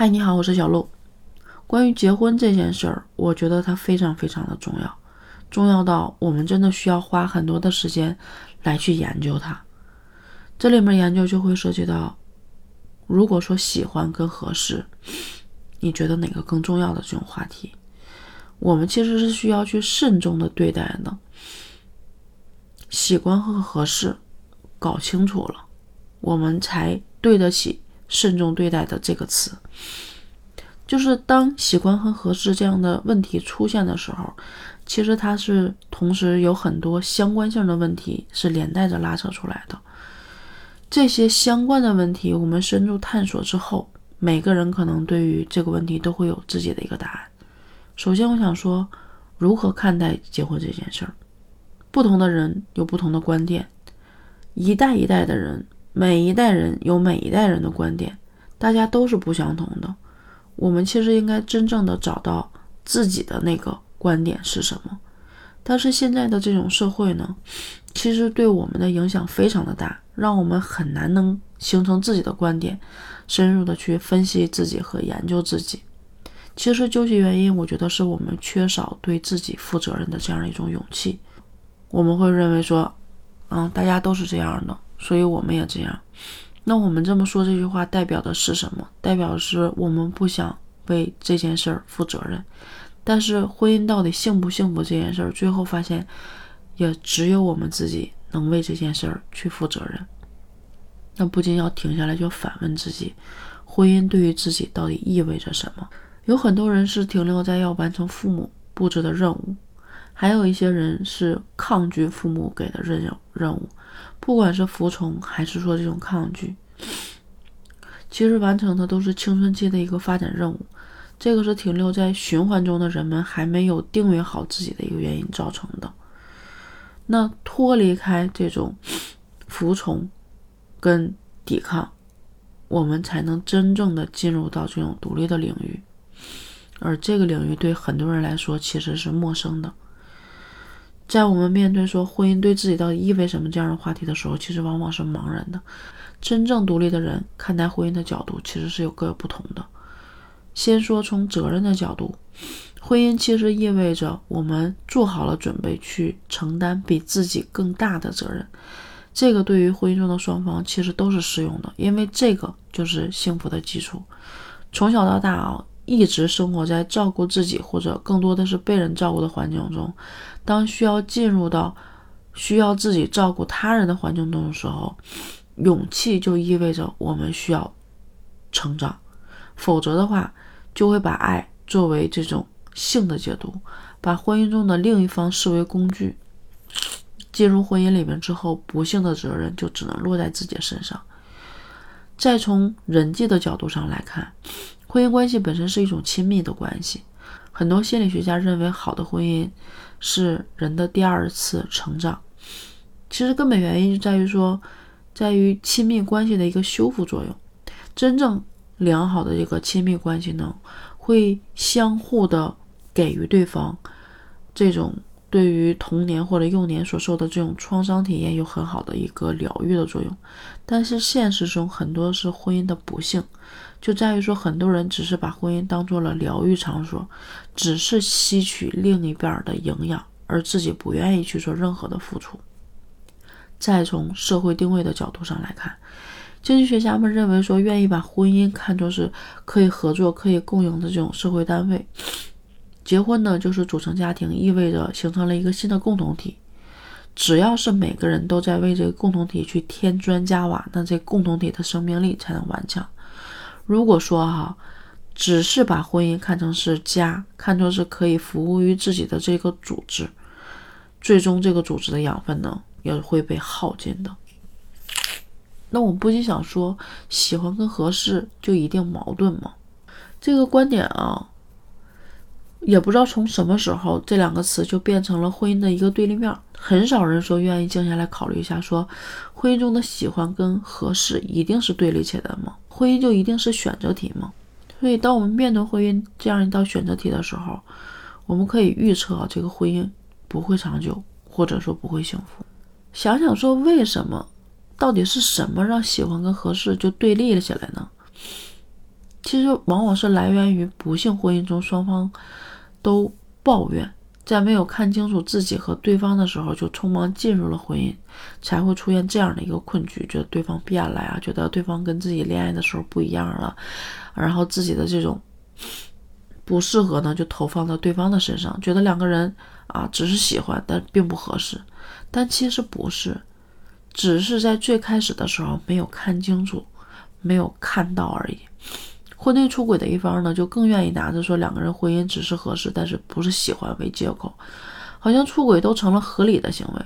嗨，你好，我是小鹿。关于结婚这件事儿，我觉得它非常非常的重要，重要到我们真的需要花很多的时间来去研究它。这里面研究就会涉及到，如果说喜欢跟合适，你觉得哪个更重要的这种话题，我们其实是需要去慎重的对待的。喜欢和合适搞清楚了，我们才对得起。慎重对待的这个词，就是当喜欢和合适这样的问题出现的时候，其实它是同时有很多相关性的问题是连带着拉扯出来的。这些相关的问题，我们深入探索之后，每个人可能对于这个问题都会有自己的一个答案。首先，我想说，如何看待结婚这件事儿，不同的人有不同的观点，一代一代的人。每一代人有每一代人的观点，大家都是不相同的。我们其实应该真正的找到自己的那个观点是什么。但是现在的这种社会呢，其实对我们的影响非常的大，让我们很难能形成自己的观点，深入的去分析自己和研究自己。其实究其原因，我觉得是我们缺少对自己负责任的这样一种勇气。我们会认为说，嗯，大家都是这样的。所以我们也这样，那我们这么说这句话代表的是什么？代表的是我们不想为这件事儿负责任。但是婚姻到底幸不幸福这件事儿，最后发现也只有我们自己能为这件事儿去负责任。那不禁要停下来，就反问自己：婚姻对于自己到底意味着什么？有很多人是停留在要完成父母布置的任务。还有一些人是抗拒父母给的任任务，不管是服从还是说这种抗拒，其实完成的都是青春期的一个发展任务。这个是停留在循环中的人们还没有定位好自己的一个原因造成的。那脱离开这种服从跟抵抗，我们才能真正的进入到这种独立的领域。而这个领域对很多人来说其实是陌生的。在我们面对说婚姻对自己到底意味什么这样的话题的时候，其实往往是茫然的。真正独立的人看待婚姻的角度其实是有各有不同的。先说从责任的角度，婚姻其实意味着我们做好了准备去承担比自己更大的责任。这个对于婚姻中的双方其实都是适用的，因为这个就是幸福的基础。从小到大啊。一直生活在照顾自己或者更多的是被人照顾的环境中，当需要进入到需要自己照顾他人的环境中的时候，勇气就意味着我们需要成长，否则的话就会把爱作为这种性的解读，把婚姻中的另一方视为工具。进入婚姻里面之后，不幸的责任就只能落在自己身上。再从人际的角度上来看。婚姻关系本身是一种亲密的关系，很多心理学家认为，好的婚姻是人的第二次成长。其实根本原因就在于说，在于亲密关系的一个修复作用。真正良好的这个亲密关系呢，会相互的给予对方这种。对于童年或者幼年所受的这种创伤体验有很好的一个疗愈的作用，但是现实中很多是婚姻的不幸，就在于说很多人只是把婚姻当做了疗愈场所，只是吸取另一边的营养，而自己不愿意去做任何的付出。再从社会定位的角度上来看，经济学家们认为说，愿意把婚姻看作是可以合作、可以共赢的这种社会单位。结婚呢，就是组成家庭，意味着形成了一个新的共同体。只要是每个人都在为这个共同体去添砖加瓦，那这共同体的生命力才能顽强。如果说哈，只是把婚姻看成是家，看作是可以服务于自己的这个组织，最终这个组织的养分呢，也会被耗尽的。那我们不禁想说，喜欢跟合适就一定矛盾吗？这个观点啊。也不知道从什么时候，这两个词就变成了婚姻的一个对立面。很少人说愿意静下来考虑一下，说婚姻中的喜欢跟合适一定是对立起来的吗？婚姻就一定是选择题吗？所以，当我们面对婚姻这样一道选择题的时候，我们可以预测这个婚姻不会长久，或者说不会幸福。想想说，为什么？到底是什么让喜欢跟合适就对立了起来呢？其实往往是来源于不幸婚姻中双方都抱怨，在没有看清楚自己和对方的时候就匆忙进入了婚姻，才会出现这样的一个困局，觉得对方变了呀，觉得对方跟自己恋爱的时候不一样了，然后自己的这种不适合呢就投放到对方的身上，觉得两个人啊只是喜欢，但并不合适，但其实不是。只是在最开始的时候没有看清楚，没有看到而已。婚内出轨的一方呢，就更愿意拿着说两个人婚姻只是合适，但是不是喜欢为借口，好像出轨都成了合理的行为。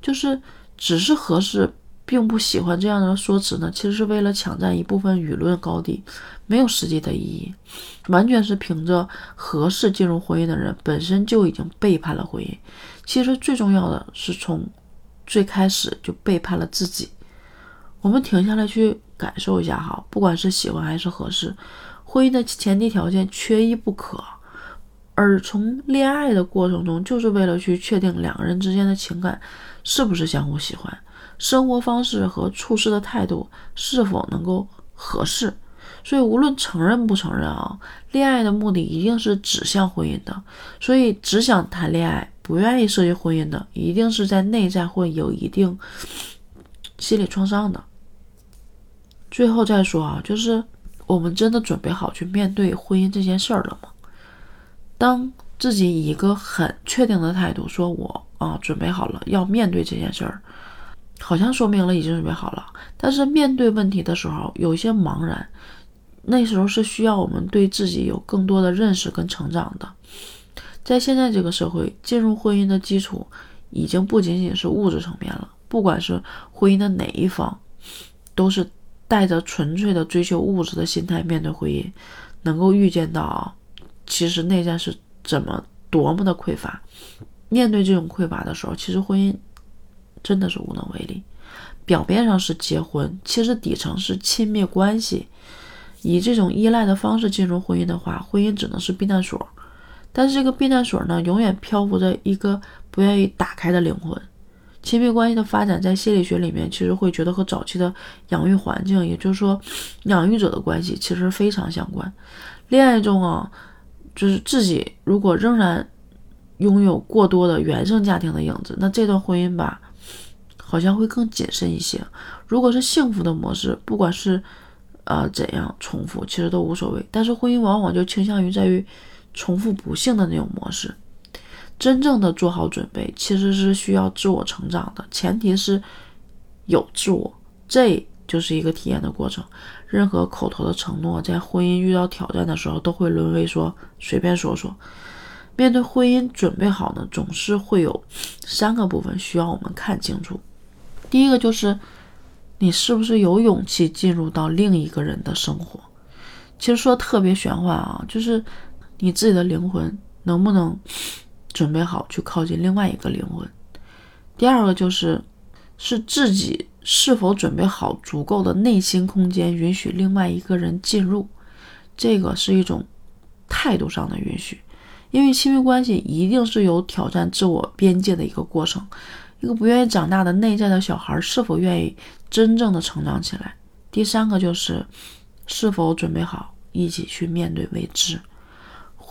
就是只是合适，并不喜欢这样的说辞呢，其实是为了抢占一部分舆论高地，没有实际的意义，完全是凭着合适进入婚姻的人本身就已经背叛了婚姻。其实最重要的是从。最开始就背叛了自己。我们停下来去感受一下哈，不管是喜欢还是合适，婚姻的前提条件缺一不可。而从恋爱的过程中，就是为了去确定两个人之间的情感是不是相互喜欢，生活方式和处事的态度是否能够合适。所以无论承认不承认啊，恋爱的目的一定是指向婚姻的。所以只想谈恋爱。不愿意涉及婚姻的，一定是在内在会有一定心理创伤的。最后再说啊，就是我们真的准备好去面对婚姻这件事儿了吗？当自己以一个很确定的态度说“我啊准备好了要面对这件事儿”，好像说明了已经准备好了。但是面对问题的时候有一些茫然，那时候是需要我们对自己有更多的认识跟成长的。在现在这个社会，进入婚姻的基础已经不仅仅是物质层面了。不管是婚姻的哪一方，都是带着纯粹的追求物质的心态面对婚姻，能够预见到啊，其实内在是怎么多么的匮乏。面对这种匮乏的时候，其实婚姻真的是无能为力。表面上是结婚，其实底层是亲密关系。以这种依赖的方式进入婚姻的话，婚姻只能是避难所。但是这个避难所呢，永远漂浮着一个不愿意打开的灵魂。亲密关系的发展，在心理学里面，其实会觉得和早期的养育环境，也就是说，养育者的关系，其实非常相关。恋爱中啊，就是自己如果仍然拥有过多的原生家庭的影子，那这段婚姻吧，好像会更谨慎一些。如果是幸福的模式，不管是呃怎样重复，其实都无所谓。但是婚姻往往就倾向于在于。重复不幸的那种模式，真正的做好准备其实是需要自我成长的，前提是有自我，这就是一个体验的过程。任何口头的承诺，在婚姻遇到挑战的时候，都会沦为说随便说说。面对婚姻准备好呢，总是会有三个部分需要我们看清楚。第一个就是你是不是有勇气进入到另一个人的生活？其实说特别玄幻啊，就是。你自己的灵魂能不能准备好去靠近另外一个灵魂？第二个就是，是自己是否准备好足够的内心空间，允许另外一个人进入？这个是一种态度上的允许，因为亲密关系一定是有挑战自我边界的一个过程。一个不愿意长大的内在的小孩，是否愿意真正的成长起来？第三个就是，是否准备好一起去面对未知？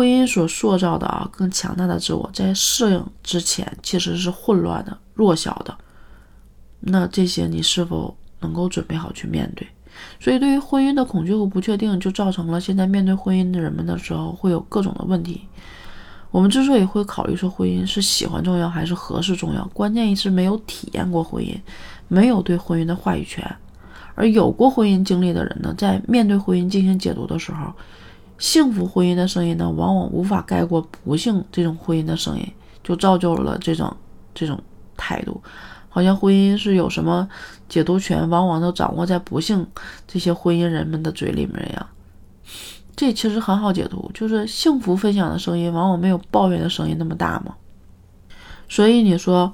婚姻所塑造的啊更强大的自我，在适应之前其实是混乱的、弱小的。那这些你是否能够准备好去面对？所以，对于婚姻的恐惧和不确定，就造成了现在面对婚姻的人们的时候会有各种的问题。我们之所以会考虑说婚姻是喜欢重要还是合适重要，关键是没有体验过婚姻，没有对婚姻的话语权。而有过婚姻经历的人呢，在面对婚姻进行解读的时候，幸福婚姻的声音呢，往往无法盖过不幸这种婚姻的声音，就造就了这种这种态度，好像婚姻是有什么解读权，往往都掌握在不幸这些婚姻人们的嘴里面一样。这其实很好解读，就是幸福分享的声音往往没有抱怨的声音那么大嘛。所以你说，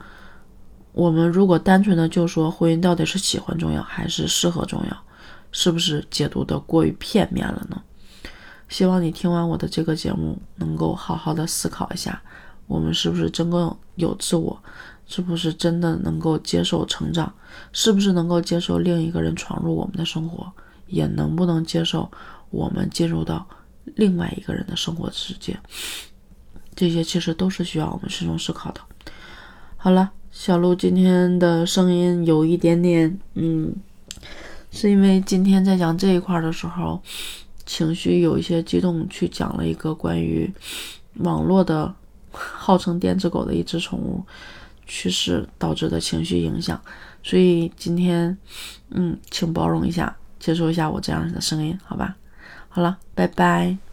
我们如果单纯的就说婚姻到底是喜欢重要还是适合重要，是不是解读的过于片面了呢？希望你听完我的这个节目，能够好好的思考一下，我们是不是真正有自我，是不是真的能够接受成长，是不是能够接受另一个人闯入我们的生活，也能不能接受我们进入到另外一个人的生活世界。这些其实都是需要我们慎重思考的。好了，小鹿今天的声音有一点点，嗯，是因为今天在讲这一块的时候，情绪有一些激动，去讲了一个关于网络的号称电子狗的一只宠物去世导致的情绪影响，所以今天，嗯，请包容一下，接受一下我这样的声音，好吧？好了，拜拜。